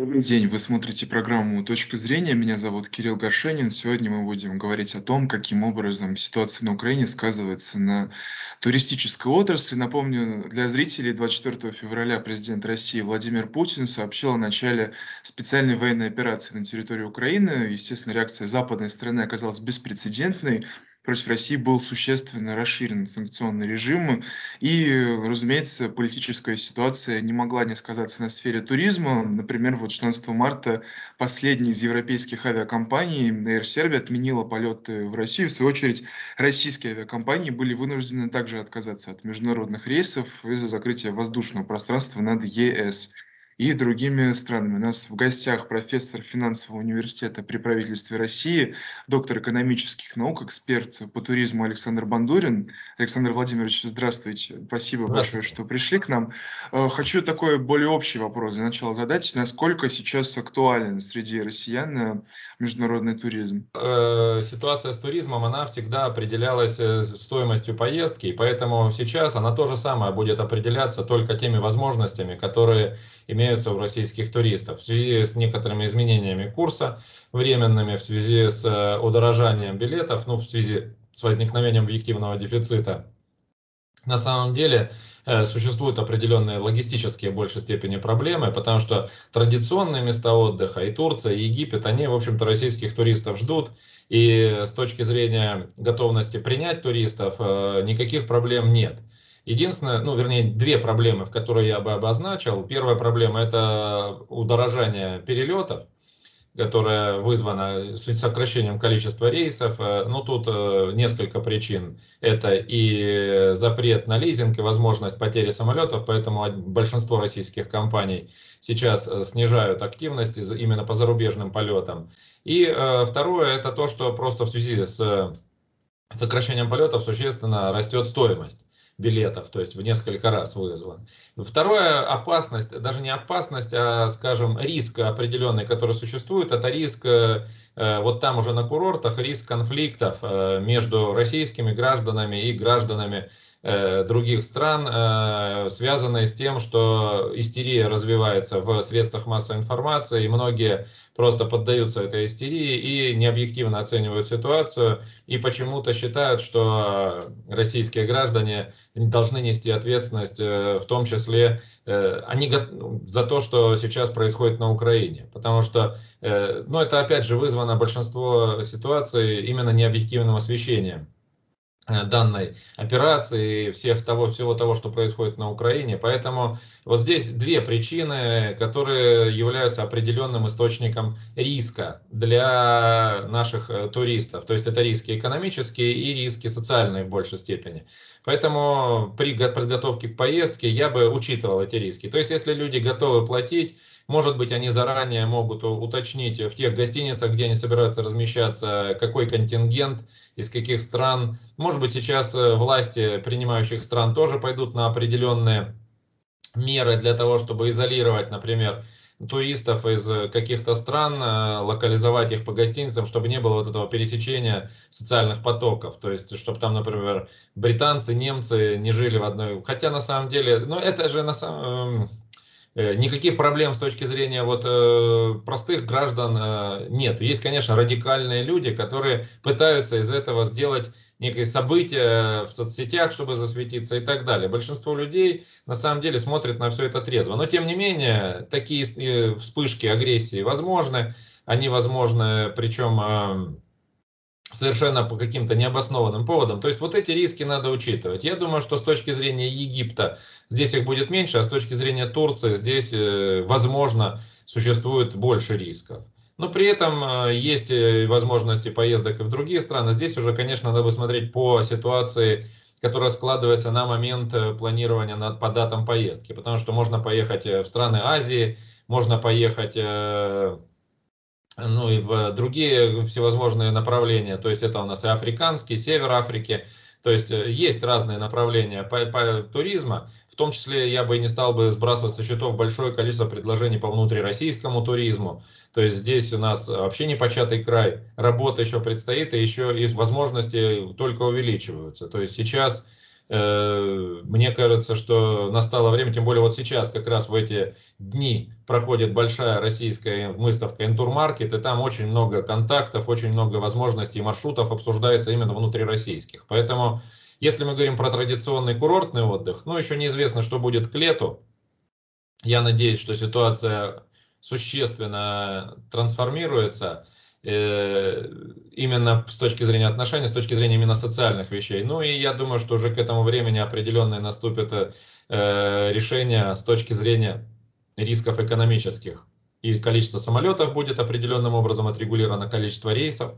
Добрый день, вы смотрите программу «Точка зрения». Меня зовут Кирилл Горшенин. Сегодня мы будем говорить о том, каким образом ситуация на Украине сказывается на туристической отрасли. Напомню, для зрителей 24 февраля президент России Владимир Путин сообщил о начале специальной военной операции на территории Украины. Естественно, реакция западной страны оказалась беспрецедентной против России был существенно расширен санкционный режим. И, разумеется, политическая ситуация не могла не сказаться на сфере туризма. Например, вот 16 марта последняя из европейских авиакомпаний Air Serbia отменила полеты в Россию. В свою очередь, российские авиакомпании были вынуждены также отказаться от международных рейсов из-за закрытия воздушного пространства над ЕС и другими странами. У нас в гостях профессор финансового университета при правительстве России, доктор экономических наук, эксперт по туризму Александр Бандурин. Александр Владимирович, здравствуйте. Спасибо здравствуйте. большое, что пришли к нам. Э, хочу такой более общий вопрос для начала задать. Насколько сейчас актуален среди россиян э, международный туризм? Э, ситуация с туризмом, она всегда определялась стоимостью поездки, и поэтому сейчас она то же самое будет определяться только теми возможностями, которые имеются у российских туристов. В связи с некоторыми изменениями курса временными, в связи с э, удорожанием билетов, ну, в связи с возникновением объективного дефицита, на самом деле э, существуют определенные логистические в большей степени проблемы, потому что традиционные места отдыха и Турция, и Египет, они, в общем-то, российских туристов ждут. И с точки зрения готовности принять туристов э, никаких проблем нет. Единственное, ну, вернее, две проблемы, в которые я бы обозначил. Первая проблема – это удорожание перелетов, которое вызвано сокращением количества рейсов. Э, ну, тут э, несколько причин. Это и запрет на лизинг, и возможность потери самолетов, поэтому большинство российских компаний сейчас э, снижают активность именно по зарубежным полетам. И второе – это то, что просто в связи с сокращением полетов существенно растет стоимость билетов, то есть в несколько раз вызван. Вторая опасность, даже не опасность, а, скажем, риск определенный, который существует, это риск, э, вот там уже на курортах, риск конфликтов э, между российскими гражданами и гражданами Э, других стран, э, связанные с тем, что истерия развивается в средствах массовой информации, и многие просто поддаются этой истерии и необъективно оценивают ситуацию, и почему-то считают, что российские граждане должны нести ответственность, э, в том числе они за то, что сейчас происходит на Украине. Потому что, ну, это опять же вызвано большинство ситуаций именно необъективным освещением. Э, данной операции, всех того, всего того, что происходит на Украине. Поэтому вот здесь две причины, которые являются определенным источником риска для наших э, туристов. То есть это риски экономические и риски социальные в большей степени. Поэтому при подготовке к поездке я бы учитывал эти риски. То есть если люди готовы платить, может быть, они заранее могут уточнить в тех гостиницах, где они собираются размещаться, какой контингент, из каких стран. Может быть, сейчас э, власти принимающих стран тоже пойдут на определенные меры для того, чтобы изолировать, например, туристов из каких-то стран, э, локализовать их по гостиницам, чтобы не было вот этого пересечения социальных потоков. То есть, чтобы там, например, британцы, немцы не жили в одной... Хотя на самом деле, ну это же на самом Э, никаких проблем с точки зрения вот э, простых граждан э, нет. Есть, конечно, радикальные люди, которые пытаются из этого сделать некое событие в соцсетях, чтобы засветиться и так далее. Большинство людей на самом деле смотрят на все это трезво. Но тем не менее, такие вспышки агрессии возможны. Они возможны, причем совершенно по каким-то необоснованным поводам. То есть вот эти риски надо учитывать. Я думаю, что с точки зрения Египта здесь их будет меньше, а с точки зрения Турции здесь, э, возможно, существует больше рисков. Но при этом э, есть э, возможности поездок и в другие страны. Здесь уже, конечно, надо бы смотреть по ситуации, которая складывается на момент планирования над, по датам поездки. Потому что можно поехать в страны Азии, можно поехать ну и в другие всевозможные направления. То есть это у нас и африканский, север Африки. То есть э, есть разные направления по, по туризма. В том числе я бы и не стал бы сбрасывать со счетов большое количество предложений по внутрироссийскому туризму. То есть здесь у нас вообще непочатый край. Работа еще предстоит, и еще и возможности только увеличиваются. То есть сейчас мне кажется, что настало время, тем более вот сейчас, как раз в эти дни проходит большая российская выставка Интурмаркет, и там очень много контактов, очень много возможностей маршрутов обсуждается именно внутрироссийских. Поэтому, если мы говорим про традиционный курортный отдых, ну, еще неизвестно, что будет к лету. Я надеюсь, что ситуация существенно трансформируется. Э, именно с точки зрения отношений, с точки зрения именно социальных вещей. Ну и я думаю, что уже к этому времени определенное наступит э, решение с точки зрения рисков экономических. И количество самолетов будет определенным образом отрегулировано, количество рейсов,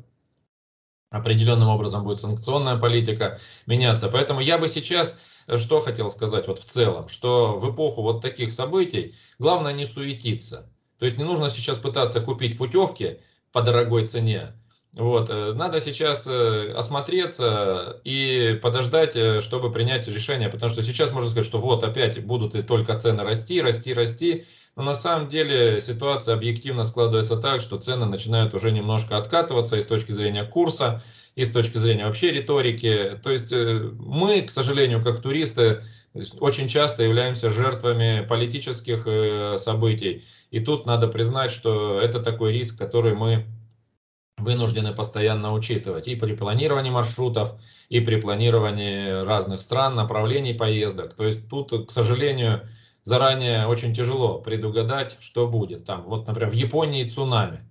определенным образом будет санкционная политика меняться. Поэтому я бы сейчас э, что хотел сказать вот в целом, что в эпоху вот таких событий главное не суетиться. То есть не нужно сейчас пытаться купить путевки, по дорогой цене. Вот. Э, надо сейчас э, осмотреться и подождать, э, чтобы принять решение, потому что сейчас можно сказать, что вот опять будут и только цены расти, расти, расти, но на самом деле ситуация объективно складывается так, что цены начинают уже немножко откатываться и с точки зрения курса, и с точки зрения вообще риторики. То есть мы, к сожалению, как туристы, очень часто являемся жертвами политических э, событий. И тут надо признать, что это такой риск, который мы вынуждены постоянно учитывать и при планировании маршрутов, и при планировании разных стран, направлений поездок. То есть тут, к сожалению, заранее очень тяжело предугадать, что будет. Там, вот, например, в Японии цунами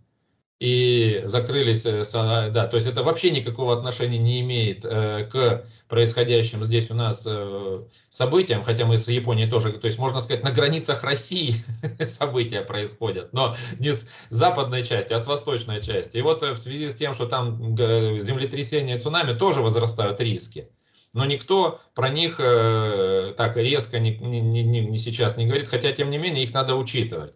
и закрылись, э, да, то есть это вообще никакого отношения не имеет э, к происходящим здесь у нас э, событиям, хотя мы с Японией тоже, то есть можно сказать, на границах России события происходят, но не с западной части, а с восточной части. И вот в связи с тем, что там землетрясения и цунами, тоже возрастают риски. Но никто про них э, так резко не, не, не, не сейчас не говорит, хотя тем не менее их надо учитывать.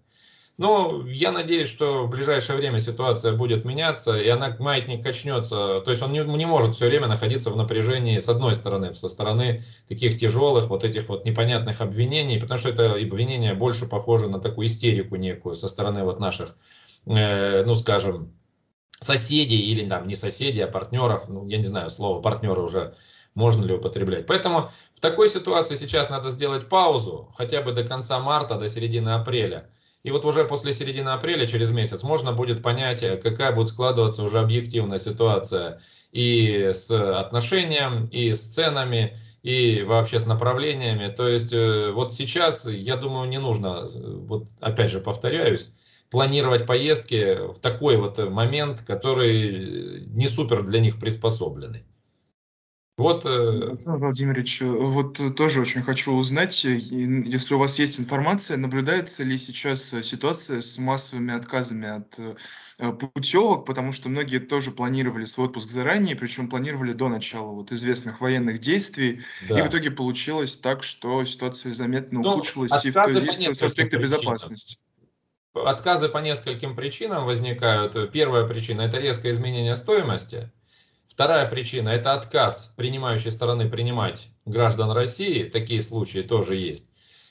Но я надеюсь, что в ближайшее время ситуация будет меняться, и она, маятник качнется. То есть он не, не может все время находиться в напряжении с одной стороны, со стороны таких тяжелых вот этих вот непонятных обвинений, потому что это обвинения больше похожи на такую истерику некую со стороны вот наших, э, ну скажем, соседей или там не соседей, а партнеров. Ну, я не знаю, слово партнеры уже можно ли употреблять. Поэтому в такой ситуации сейчас надо сделать паузу, хотя бы до конца марта, до середины апреля и вот уже после середины апреля, через месяц, можно будет понять, э, какая будет складываться уже объективная ситуация и с отношением, и с ценами, и вообще с направлениями. То есть э, вот сейчас, я думаю, не нужно, вот опять же повторяюсь, планировать поездки в такой вот момент, который не супер для них приспособленный. Вот, э, Александр Владимирович, э, вот э, тоже очень хочу узнать, если у вас есть информация, наблюдается ли сейчас ситуация с массовыми отказами от путевок, потому что многие тоже планировали свой отпуск заранее, причем планировали до начала вот известных военных действий, да. и в итоге получилось так, что ситуация заметно ну, ухудшилась и в, с аспекта безопасности. Отказы по нескольким причинам возникают. Первая причина – это резкое изменение стоимости – Вторая причина – это отказ принимающей стороны принимать граждан России, такие случаи тоже есть.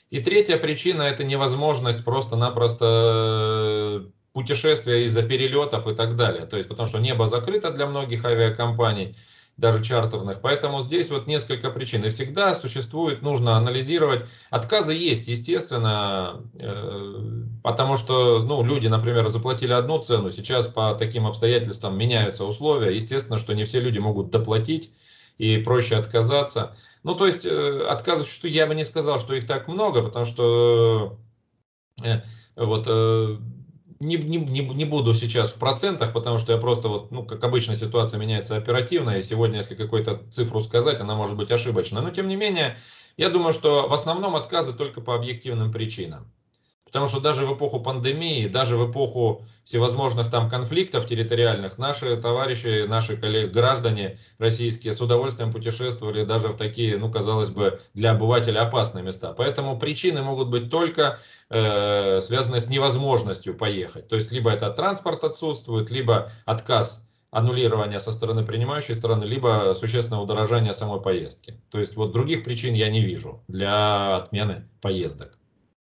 И третья причина – это невозможность просто-напросто э, путешествия из-за перелетов и так далее. То есть, потому что небо закрыто для многих авиакомпаний, даже чартерных. Поэтому здесь вот несколько причин. И всегда существует, нужно анализировать. Отказы есть, естественно, э, потому что ну, люди, например, заплатили одну цену, сейчас по таким обстоятельствам меняются условия. Естественно, что не все люди могут доплатить и проще отказаться. Ну, то есть э, отказов, что я бы не сказал, что их так много, потому что э, вот не, не, не, не буду сейчас в процентах, потому что я просто вот, ну, как обычно, ситуация меняется оперативно, и сегодня, если какую-то цифру сказать, она может быть ошибочна. Но, тем не менее, я думаю, что в основном отказы только по объективным причинам. Потому что даже в эпоху пандемии, даже в эпоху всевозможных там конфликтов территориальных, наши товарищи, наши коллеги, граждане российские с удовольствием путешествовали даже в такие, ну, казалось бы, для обывателя опасные места. Поэтому причины могут быть только э, связаны с невозможностью поехать. То есть, либо это транспорт отсутствует, либо отказ аннулирования со стороны принимающей стороны, либо существенное удорожание самой поездки. То есть вот других причин я не вижу для отмены поездок.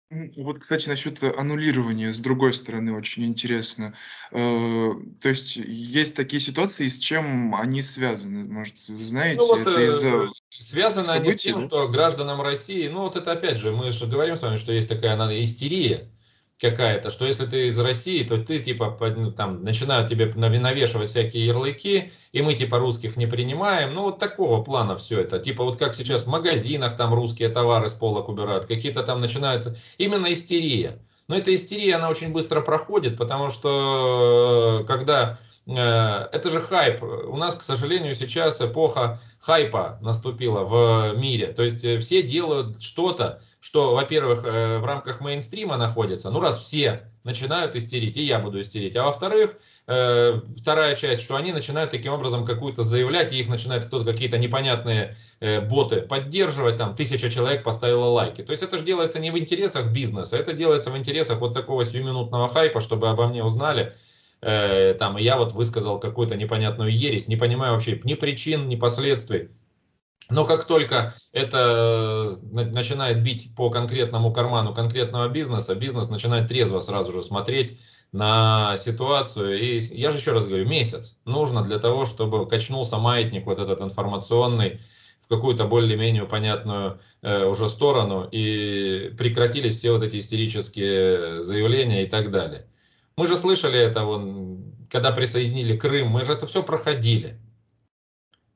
Вот, кстати, насчет аннулирования, с другой стороны, очень интересно. Э, то есть есть такие ситуации, с чем они связаны? Может, вы знаете, Ну вот это э, из-за связаны они с событий, тем, да? что гражданам России, ну вот это опять же, мы же говорим с вами, что есть такая надо, истерия какая-то, что если ты из России, то ты типа ну, там начинают тебе навешивать всякие ярлыки, и мы типа русских не принимаем. Ну вот такого плана все это. Типа вот как сейчас в магазинах там русские товары с полок убирают, какие-то там начинаются. Именно истерия. Но эта истерия, она очень быстро проходит, потому что э, когда это же хайп. У нас, к сожалению, сейчас эпоха хайпа наступила в мире. То есть э, все делают что-то, что, во-первых, э, в рамках мейнстрима находится. Ну, раз все начинают истерить, и я буду истерить. А во-вторых, э, вторая часть, что они начинают таким образом какую-то заявлять, и их начинает кто-то какие-то непонятные э, боты поддерживать, там тысяча человек поставила лайки. То есть это же делается не в интересах бизнеса, это делается в интересах вот такого сиюминутного хайпа, чтобы обо мне узнали, э, там, и я вот высказал какую-то непонятную ересь, не понимаю вообще ни причин, ни последствий. Но как только это э, начинает бить по конкретному карману конкретного бизнеса, бизнес начинает трезво сразу же смотреть на ситуацию. И я же еще раз говорю, месяц нужно для того, чтобы качнулся маятник вот этот информационный в какую-то более-менее понятную э, уже сторону и прекратились все вот эти истерические заявления и так далее. Мы же слышали это, вон, когда присоединили Крым, мы же это все проходили.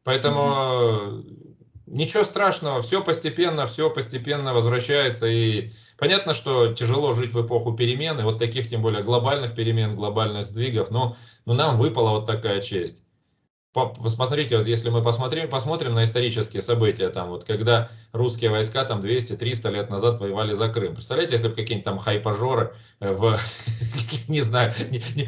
Поэтому mm-hmm. ничего страшного, все постепенно, все постепенно возвращается. И понятно, что тяжело жить в эпоху перемен, и вот таких, тем более, глобальных перемен, глобальных сдвигов, но, но нам выпала вот такая честь посмотрите, вот если мы посмотрим, посмотрим на исторические события, там вот когда русские войска там 200-300 лет назад воевали за Крым. Представляете, если бы какие-нибудь там хайпажоры в, не знаю,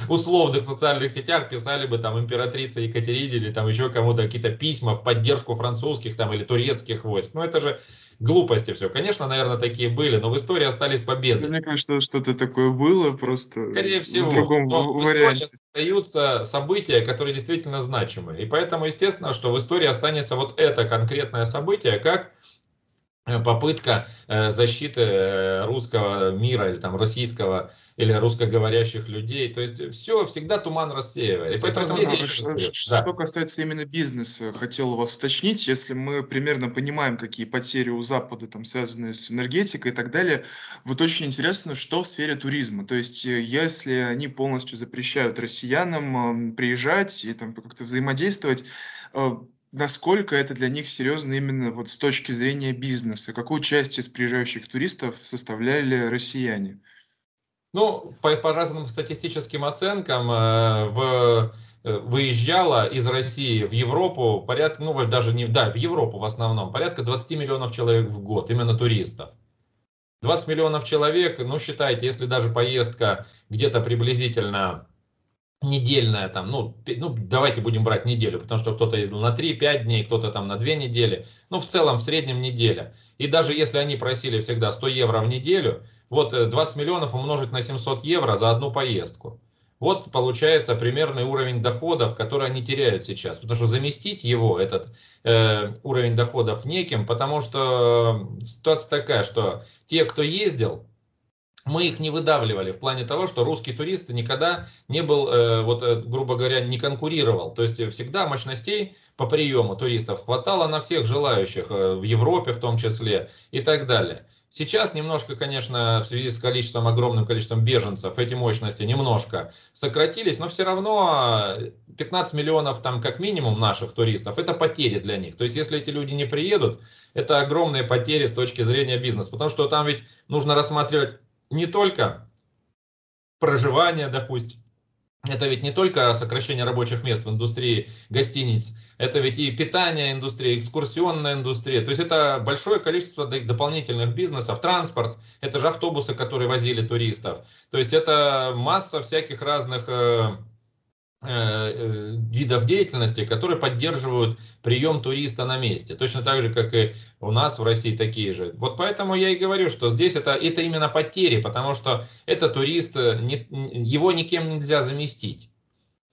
условных социальных сетях писали бы там императрице Екатерине или там еще кому-то какие-то письма в поддержку французских там или турецких войск. Ну это же глупости все. Конечно, наверное, такие были, но в истории остались победы. Мне кажется, что-то такое было, просто Скорее всего. в другом но варианте. В истории остаются события, которые действительно значимы. И поэтому, естественно, что в истории останется вот это конкретное событие, как попытка защиты русского мира или там российского или русскоговорящих людей. То есть все всегда туман рассеивается. Поэтому здесь я что, что да. касается именно бизнеса, хотел вас уточнить, если мы примерно понимаем, какие потери у Запада там связаны с энергетикой и так далее, вот очень интересно, что в сфере туризма. То есть э, если они полностью запрещают россиянам э, приезжать и там как-то взаимодействовать, э, насколько это для них серьезно именно вот с точки зрения бизнеса? Какую часть из приезжающих туристов составляли россияне? Ну, по, по разным статистическим оценкам, э, в, э, выезжало из России в Европу порядка, ну, даже не, да, в Европу в основном, порядка 20 миллионов человек в год, именно туристов. 20 миллионов человек, ну, считайте, если даже поездка где-то приблизительно недельная там, ну, ну, давайте будем брать неделю, потому что кто-то ездил на 3-5 дней, кто-то там на 2 недели, ну, в целом, в среднем неделя. И даже если они просили всегда 100 евро в неделю, вот 20 миллионов умножить на 700 евро за одну поездку. Вот получается примерный уровень доходов, который они теряют сейчас. Потому что заместить его, этот э, уровень доходов неким, потому что ситуация такая, что те, кто ездил, мы их не выдавливали в плане того, что русский турист никогда не был, э, вот, э, грубо говоря, не конкурировал. То есть всегда мощностей по приему туристов хватало на всех желающих, э, в Европе в том числе и так далее. Сейчас немножко, конечно, в связи с количеством, огромным количеством беженцев, эти мощности немножко сократились, но все равно 15 миллионов там как минимум наших туристов, это потери для них. То есть если эти люди не приедут, это огромные потери с точки зрения бизнеса, потому что там ведь нужно рассматривать не только проживание, допустим, это ведь не только сокращение рабочих мест в индустрии гостиниц, это ведь и питание индустрия, экскурсионная индустрия. То есть это большое количество дополнительных бизнесов, транспорт, это же автобусы, которые возили туристов. То есть это масса всяких разных видов деятельности, которые поддерживают прием туриста на месте. Точно так же, как и у нас в России такие же. Вот поэтому я и говорю, что здесь это, это именно потери, потому что это турист, не, его никем нельзя заместить.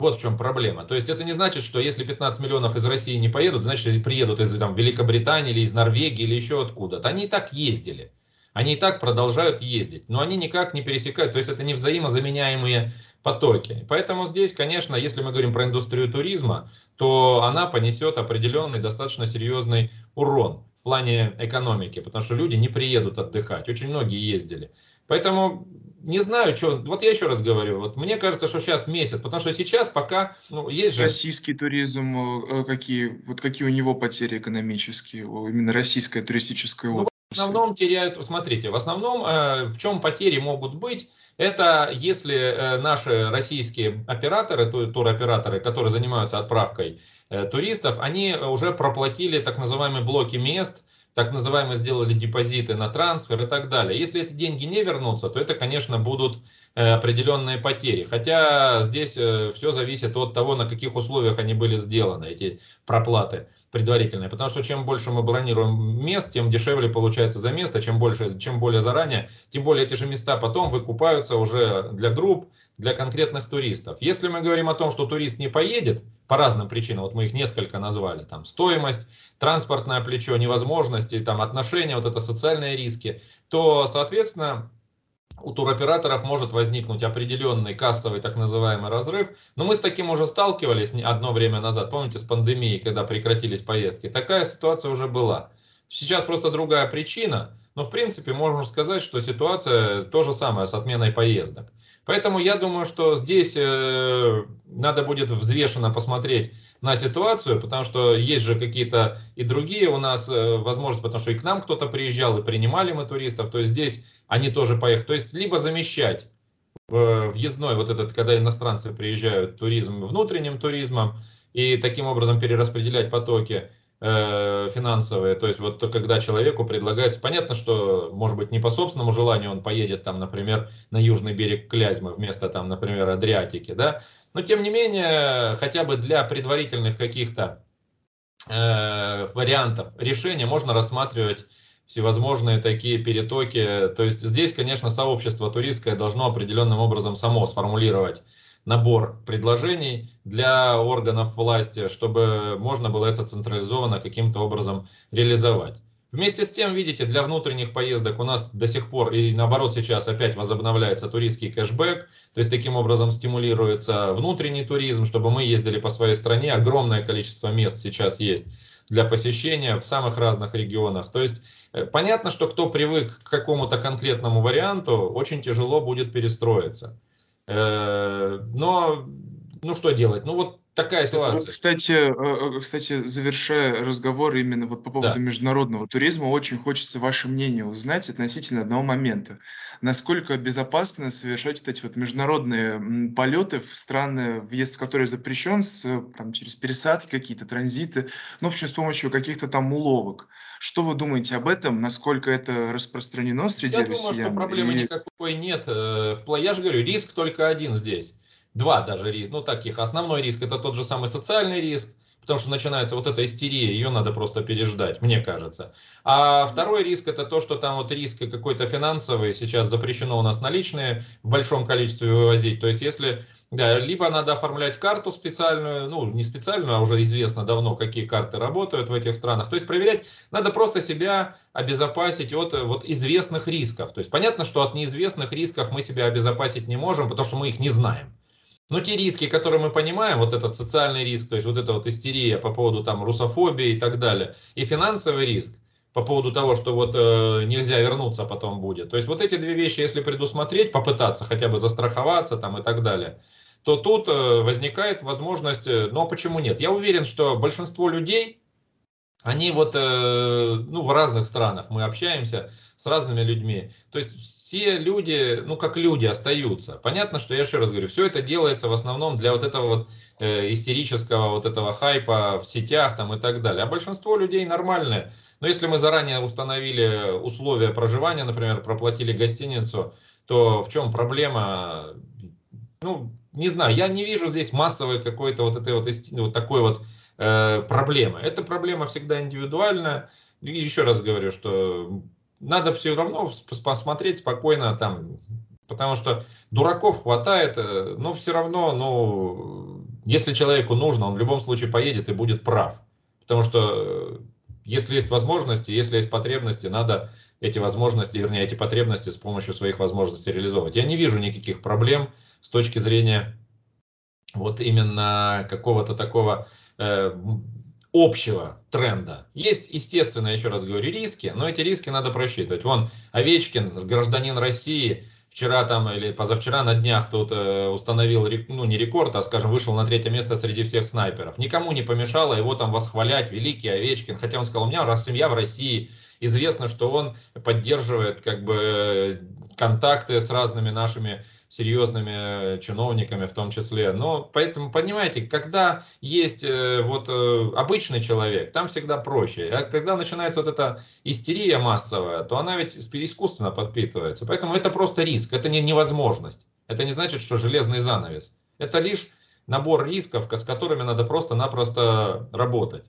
Вот в чем проблема. То есть это не значит, что если 15 миллионов из России не поедут, значит, приедут из там, Великобритании или из Норвегии или еще откуда-то. Они и так ездили. Они и так продолжают ездить, но они никак не пересекают, то есть это не взаимозаменяемые потоки. Поэтому здесь, конечно, если мы говорим про индустрию туризма, то она понесет определенный достаточно серьезный урон в плане экономики, потому что люди не приедут отдыхать. Очень многие ездили. Поэтому не знаю, что. Вот я еще раз говорю, вот мне кажется, что сейчас месяц, потому что сейчас пока ну, есть же. Российский туризм, э, какие, вот какие у него потери экономические, именно российская туристическая ну, В основном теряют, смотрите, в основном э, в чем потери могут быть, это если э, наши российские операторы, туроператоры, которые занимаются отправкой э, туристов, они уже проплатили так называемые блоки мест, так называемые сделали депозиты на трансфер и так далее. Если эти деньги не вернутся, то это, конечно, будут э, определенные потери. Хотя здесь э, все зависит от того, на каких условиях они были сделаны, эти проплаты предварительные. Потому что чем больше мы бронируем мест, тем дешевле получается за место. Чем, больше, чем более заранее, тем более эти же места потом выкупаются уже для групп, для конкретных туристов. Если мы говорим о том, что турист не поедет, по разным причинам, вот мы их несколько назвали, там стоимость, транспортное плечо, невозможности, там отношения, вот это социальные риски, то, соответственно, у туроператоров может возникнуть определенный кассовый так называемый разрыв. Но мы с таким уже сталкивались одно время назад, помните, с пандемией, когда прекратились поездки. Такая ситуация уже была. Сейчас просто другая причина, но в принципе можно сказать, что ситуация то же самое с отменой поездок. Поэтому я думаю, что здесь э, надо будет взвешенно посмотреть на ситуацию, потому что есть же какие-то и другие у нас э, возможности, потому что и к нам кто-то приезжал, и принимали мы туристов, то есть здесь они тоже поехали. То есть либо замещать въездной, вот этот, когда иностранцы приезжают, туризм внутренним туризмом, и таким образом перераспределять потоки, Э, финансовые, то есть вот когда человеку предлагается, понятно, что может быть не по собственному желанию он поедет там, например, на южный берег Клязьмы вместо там, например, Адриатики, да, но тем не менее, хотя бы для предварительных каких-то э, вариантов решения можно рассматривать всевозможные такие перетоки. То есть здесь, конечно, сообщество туристское должно определенным образом само сформулировать набор предложений для органов власти, чтобы можно было это централизованно каким-то образом реализовать. Вместе с тем, видите, для внутренних поездок у нас до сих пор, и наоборот сейчас опять возобновляется туристский кэшбэк, то есть таким образом стимулируется внутренний туризм, чтобы мы ездили по своей стране, огромное количество мест сейчас есть для посещения в самых разных регионах. То есть э, понятно, что кто привык к какому-то конкретному варианту, очень тяжело будет перестроиться. Э, но, ну что делать? Ну вот такая ситуация. Кстати, э, э, кстати, завершая разговор именно вот по поводу да. международного туризма, очень хочется ваше мнение узнать относительно одного момента. Насколько безопасно совершать вот эти вот международные полеты в страны, въезд в которые запрещен, с, там, через пересадки какие-то, транзиты, ну, в общем, с помощью каких-то там уловок. Что вы думаете об этом? Насколько это распространено среди Я россиян? Я думаю, что проблемы и... никакой нет. Э, я же говорю, риск только один здесь. Два даже риска, ну таких. Основной риск это тот же самый социальный риск, потому что начинается вот эта истерия, ее надо просто переждать, мне кажется. А второй риск это то, что там вот риск какой-то финансовый, сейчас запрещено у нас наличные в большом количестве вывозить. То есть если да, либо надо оформлять карту специальную, ну, не специальную, а уже известно давно, какие карты работают в этих странах. То есть проверять, надо просто себя обезопасить от вот известных рисков. То есть понятно, что от неизвестных рисков мы себя обезопасить не можем, потому что мы их не знаем. Но те риски, которые мы понимаем, вот этот социальный риск, то есть вот эта вот истерия по поводу там русофобии и так далее, и финансовый риск, по поводу того, что вот э, нельзя вернуться потом будет. То есть вот эти две вещи, если предусмотреть, попытаться хотя бы застраховаться там и так далее, то тут э, возникает возможность, э, ну а почему нет? Я уверен, что большинство людей, они вот, э, ну в разных странах мы общаемся с разными людьми. То есть все люди, ну как люди остаются. Понятно, что я еще раз говорю, все это делается в основном для вот этого вот э, истерического вот этого хайпа в сетях там и так далее. А большинство людей нормальные. Но если мы заранее установили условия проживания, например, проплатили гостиницу, то в чем проблема? Ну, не знаю, я не вижу здесь массовой какой-то вот этой вот, вот такой вот э, проблемы. Эта проблема всегда индивидуальная. И еще раз говорю, что надо все равно посмотреть спокойно там, потому что дураков хватает, э, но все равно, ну, если человеку нужно, он в любом случае поедет и будет прав. Потому что если есть возможности, если есть потребности, надо эти возможности, вернее, эти потребности с помощью своих возможностей реализовывать. Я не вижу никаких проблем с точки зрения вот именно какого-то такого э, общего тренда. Есть, естественно, еще раз говорю, риски, но эти риски надо просчитывать. Вон Овечкин, гражданин России, вчера там или позавчера на днях тут э, установил, ну не рекорд, а скажем, вышел на третье место среди всех снайперов. Никому не помешало его там восхвалять, великий Овечкин, хотя он сказал, у меня семья в России, известно, что он поддерживает как бы контакты с разными нашими серьезными чиновниками в том числе. Но поэтому, понимаете, когда есть э, вот э, обычный человек, там всегда проще. А когда начинается вот эта истерия массовая, то она ведь искусственно подпитывается. Поэтому это просто риск, это не невозможность. Это не значит, что железный занавес. Это лишь набор рисков, с которыми надо просто-напросто работать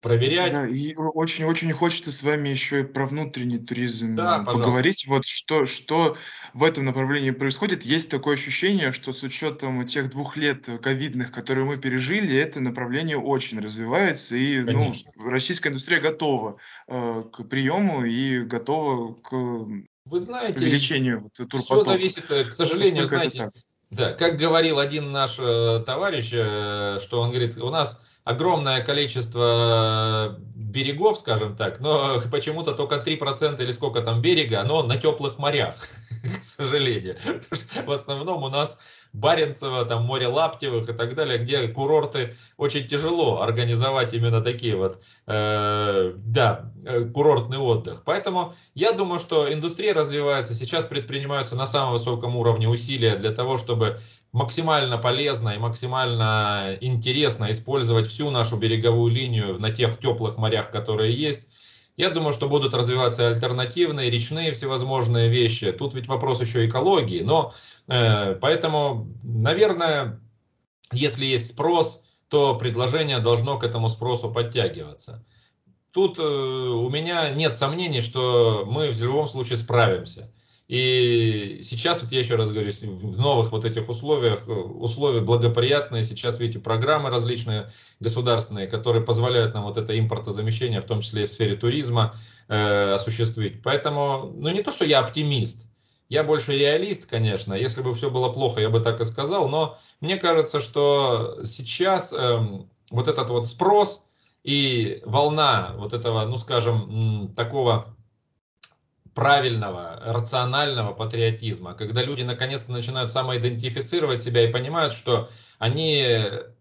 проверять. Да, и очень-очень хочется с вами еще и про внутренний туризм Да, поговорить. Вот что, что в этом направлении происходит. Есть такое ощущение, что с учетом тех двух лет ковидных, которые мы пережили, это направление очень развивается, и ну, российская индустрия готова э, к приему и готова к Вы знаете, увеличению вот, все зависит, э, к сожалению, знаете, да, как говорил один наш э, товарищ, э, что он говорит, у нас огромное количество берегов, скажем так, но почему-то только 3% или сколько там берега, но на теплых морях, к сожалению. В основном у нас Баренцево, там море Лаптевых и так далее, где курорты очень тяжело организовать именно такие вот, э, да, э, курортный отдых. Поэтому я думаю, что индустрия развивается, сейчас предпринимаются на самом высоком уровне усилия для того, чтобы максимально полезно и максимально интересно использовать всю нашу береговую линию на тех теплых морях, которые есть. Я думаю, что будут развиваться альтернативные, речные всевозможные вещи. Тут ведь вопрос еще экологии. Но э, поэтому, наверное, если есть спрос, то предложение должно к этому спросу подтягиваться. Тут э, у меня нет сомнений, что мы в любом случае справимся. И сейчас, вот я еще раз говорю, в новых вот этих условиях, э, условия благоприятные, сейчас, видите, программы различные государственные, которые позволяют нам вот это импортозамещение, в том числе и в сфере туризма, э, осуществить. Поэтому, ну не то, что я оптимист, я больше реалист, конечно. Если бы все было плохо, я бы так и сказал. Но мне кажется, что сейчас э, вот этот вот спрос и волна вот этого, ну скажем, такого правильного, рационального патриотизма, когда люди наконец-то начинают самоидентифицировать себя и понимают, что они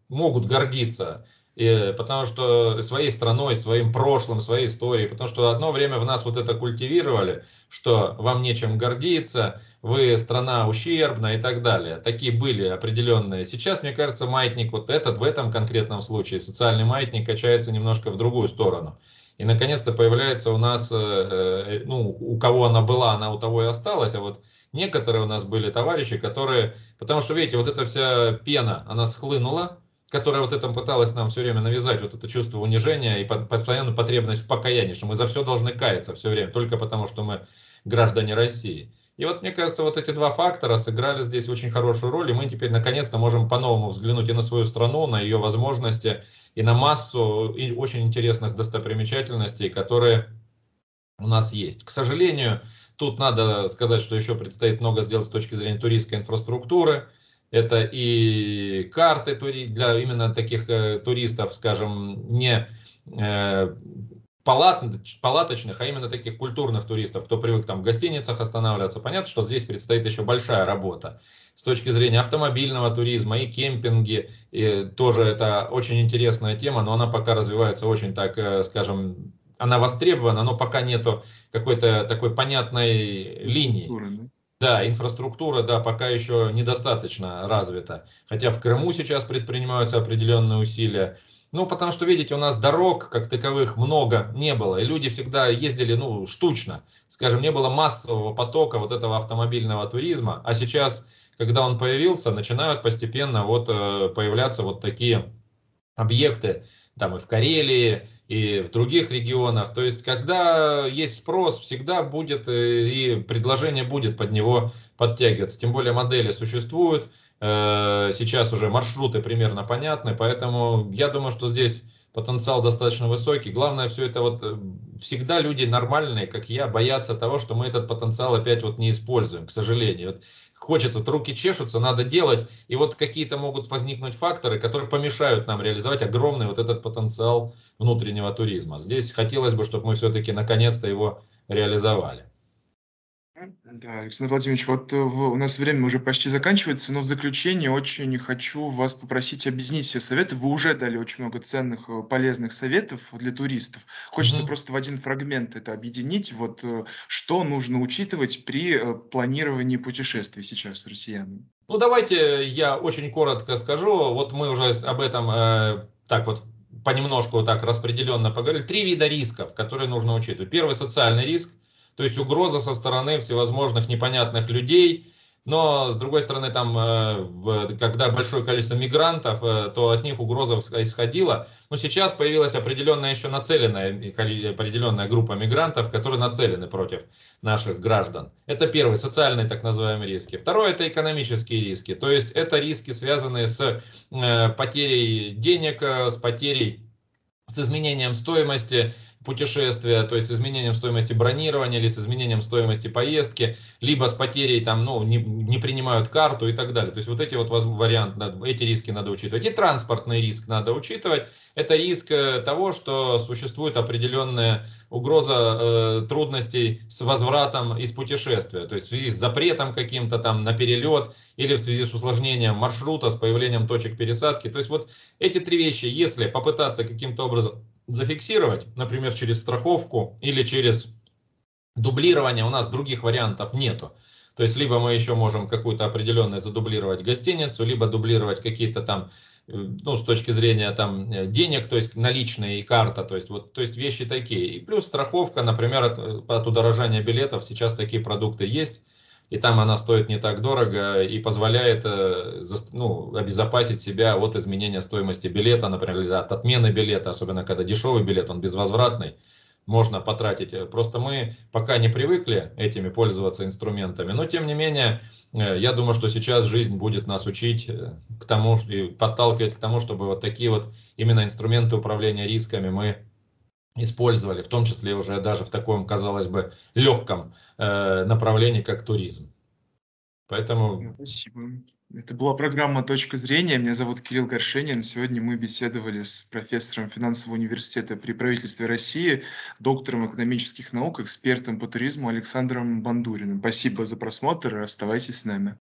могут гордиться, и, потому что своей страной, своим прошлым, своей историей, потому что одно время в нас вот это культивировали, что вам нечем гордиться, вы страна ущербная и так далее. Такие были определенные. Сейчас, мне кажется, маятник вот этот, в этом конкретном случае, социальный маятник качается немножко в другую сторону. И наконец-то появляется у нас, э, э, ну, у кого она была, она у того и осталась, а вот некоторые у нас были товарищи, которые, потому что, видите, вот эта вся пена, она схлынула, которая вот это пыталась нам все время навязать, вот это чувство унижения и постоянную потребность в покаянии, что мы за все должны каяться все время, только потому что мы граждане России. И вот мне кажется, вот эти два фактора сыграли здесь очень хорошую роль, и мы теперь наконец-то можем по-новому взглянуть и на свою страну, на ее возможности, и на массу очень интересных достопримечательностей, которые у нас есть. К сожалению, тут надо сказать, что еще предстоит много сделать с точки зрения туристской инфраструктуры. Это и карты для именно таких э, туристов, скажем, не э, палат, палаточных, а именно таких культурных туристов, кто привык там в гостиницах останавливаться. Понятно, что здесь предстоит еще большая работа. С точки зрения автомобильного туризма и кемпинги, и тоже это очень интересная тема, но она пока развивается очень так, э, скажем, она востребована, но пока нету какой-то такой понятной линии. Да, инфраструктура, да, пока еще недостаточно развита. Хотя в Крыму сейчас предпринимаются определенные усилия. Ну, потому что, видите, у нас дорог как таковых много не было, и люди всегда ездили, ну, штучно. Скажем, не было массового потока вот этого автомобильного туризма, а сейчас, когда он появился, начинают постепенно вот э, появляться вот такие объекты, там и в Карелии, и в других регионах. То есть, когда есть спрос, всегда будет э, и предложение будет под него подтягиваться. Тем более модели существуют, э, сейчас уже маршруты примерно понятны, поэтому я думаю, что здесь потенциал достаточно высокий. Главное, все это вот э, всегда люди нормальные, как я, боятся того, что мы этот потенциал опять вот не используем, к сожалению. Вот хочется, вот руки чешутся, надо делать, и вот какие-то могут возникнуть факторы, которые помешают нам реализовать огромный вот этот потенциал внутреннего туризма. Здесь хотелось бы, чтобы мы все-таки наконец-то его реализовали. Да, Александр Владимирович, вот э, в- у нас время уже почти заканчивается, но в заключение очень хочу вас попросить объяснить все советы. Вы уже дали очень много ценных, э, полезных советов для туристов. Хочется Мгм. просто в один фрагмент это объединить. Вот э, что нужно учитывать при планировании путешествий сейчас с россиянами? Ну, давайте я очень коротко скажу. Вот мы уже об этом э, так вот понемножку так распределенно поговорили. Три вида рисков, которые нужно учитывать. Первый социальный риск, то есть угроза со стороны всевозможных непонятных людей. Но, с другой стороны, там, э, когда большое количество мигрантов, э, то от них угроза исх- исходила. Но сейчас появилась определенная еще нацеленная, определенная группа мигрантов, которые нацелены против наших граждан. Это первый, социальные так называемые риски. Второе, это экономические риски. То есть это риски, связанные с э, потерей денег, с потерей, с изменением стоимости путешествия, то есть с изменением стоимости бронирования или с изменением стоимости поездки, либо с потерей, там, ну, не, не принимают карту и так далее. То есть вот эти вот варианты, эти риски надо учитывать. И транспортный риск надо учитывать. Это риск э, того, что существует определенная угроза э, трудностей с возвратом из путешествия, то есть в связи с запретом каким-то там на перелет или в связи с усложнением маршрута, с появлением точек пересадки. То есть вот эти три вещи, если попытаться каким-то образом зафиксировать, например, через страховку или через дублирование, у нас других вариантов нету. То есть либо мы еще можем какую-то определенную задублировать гостиницу, либо дублировать какие-то там, э, ну, с точки зрения там э, денег, то есть наличные и карта, то есть вот, то есть вещи такие. И плюс страховка, например, от, э, от удорожания билетов, сейчас такие продукты есть, и там она стоит не так дорого и позволяет э, ну, обезопасить себя от изменения стоимости билета, например, от отмены билета, особенно когда дешевый билет, он безвозвратный, можно потратить. Просто мы пока не привыкли этими пользоваться инструментами, но тем не менее, э, я думаю, что сейчас жизнь будет нас учить э, к тому, и подталкивать к тому, чтобы вот такие вот именно инструменты управления рисками мы использовали, в том числе уже даже в таком, казалось бы, легком э, направлении, как туризм. Поэтому Спасибо. Это была программа «Точка зрения». Меня зовут Кирилл Горшенин. Сегодня мы беседовали с профессором финансового университета при правительстве России, доктором экономических наук, экспертом по туризму Александром Бандуриным. Спасибо за просмотр оставайтесь с нами.